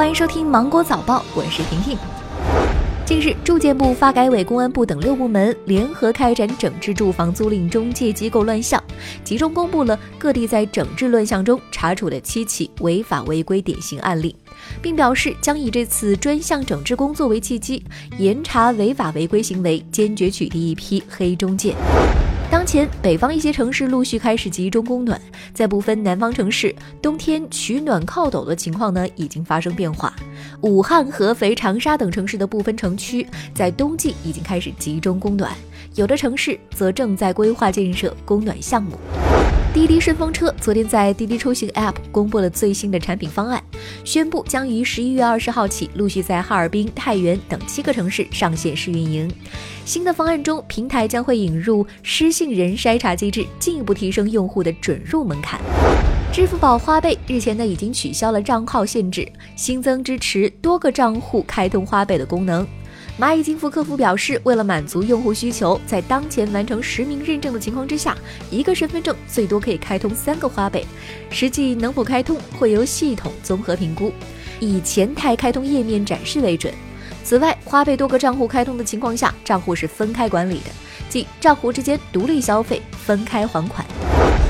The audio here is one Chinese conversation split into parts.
欢迎收听芒果早报，我是婷婷。近日，住建部、发改委、公安部等六部门联合开展整治住房租赁中介机构乱象，集中公布了各地在整治乱象中查处的七起违法违规典型案例，并表示将以这次专项整治工作为契机，严查违法违规行为，坚决取缔一批黑中介。前，北方一些城市陆续开始集中供暖，在部分南方城市，冬天取暖靠抖的情况呢已经发生变化。武汉、合肥、长沙等城市的部分城区在冬季已经开始集中供暖，有的城市则正在规划建设供暖项目。滴滴顺风车昨天在滴滴出行 App 公布了最新的产品方案，宣布将于十一月二十号起陆续在哈尔滨、太原等七个城市上线试运营。新的方案中，平台将会引入失信人筛查机制，进一步提升用户的准入门槛。支付宝花呗日前呢已经取消了账号限制，新增支持多个账户开通花呗的功能。蚂蚁金服客服表示，为了满足用户需求，在当前完成实名认证的情况之下，一个身份证最多可以开通三个花呗，实际能否开通会由系统综合评估，以前台开通页面展示为准。此外，花呗多个账户开通的情况下，账户是分开管理的，即账户之间独立消费，分开还款。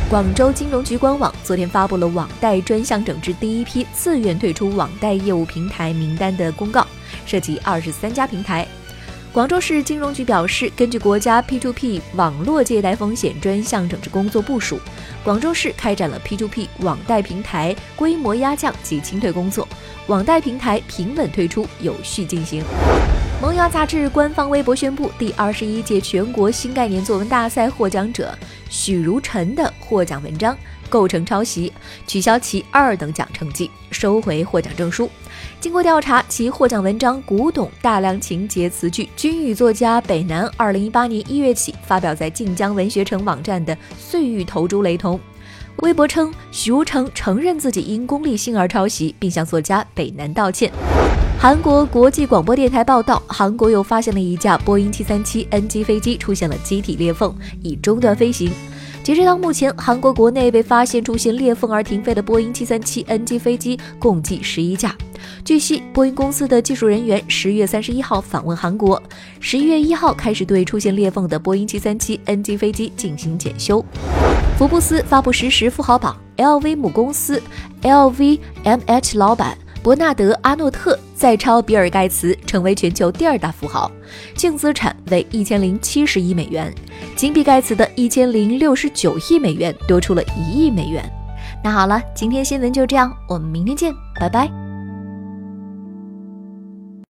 广州金融局官网昨天发布了网贷专项整治第一批自愿退出网贷业务平台名单的公告。涉及二十三家平台。广州市金融局表示，根据国家 P2P 网络借贷风险专项整治工作部署，广州市开展了 P2P 网贷平台规模压降及清退工作，网贷平台平稳退出，有序进行。萌芽杂志官方微博宣布，第二十一届全国新概念作文大赛获奖者许如晨的获奖文章构成抄袭，取消其二等奖成绩，收回获奖证书。经过调查，其获奖文章古董大量情节词句均与作家北南二零一八年一月起发表在晋江文学城网站的《碎玉投珠》雷同。微博称，许如成承认自己因功利心而抄袭，并向作家北南道歉。韩国国际广播电台报道，韩国又发现了一架波音七三七 NG 飞机出现了机体裂缝，已中断飞行。截止到目前，韩国国内被发现出现裂缝而停飞的波音七三七 NG 飞机共计十一架。据悉，波音公司的技术人员十月三十一号访问韩国，十一月一号开始对出现裂缝的波音七三七 NG 飞机进行检修。福布斯发布实时富豪榜，LV 母公司 LVMH 老板伯纳德·阿诺特再超比尔·盖茨，成为全球第二大富豪，净资产为一千零七十亿美元，仅比盖茨的一千零六十九亿美元多出了一亿美元。那好了，今天新闻就这样，我们明天见，拜拜。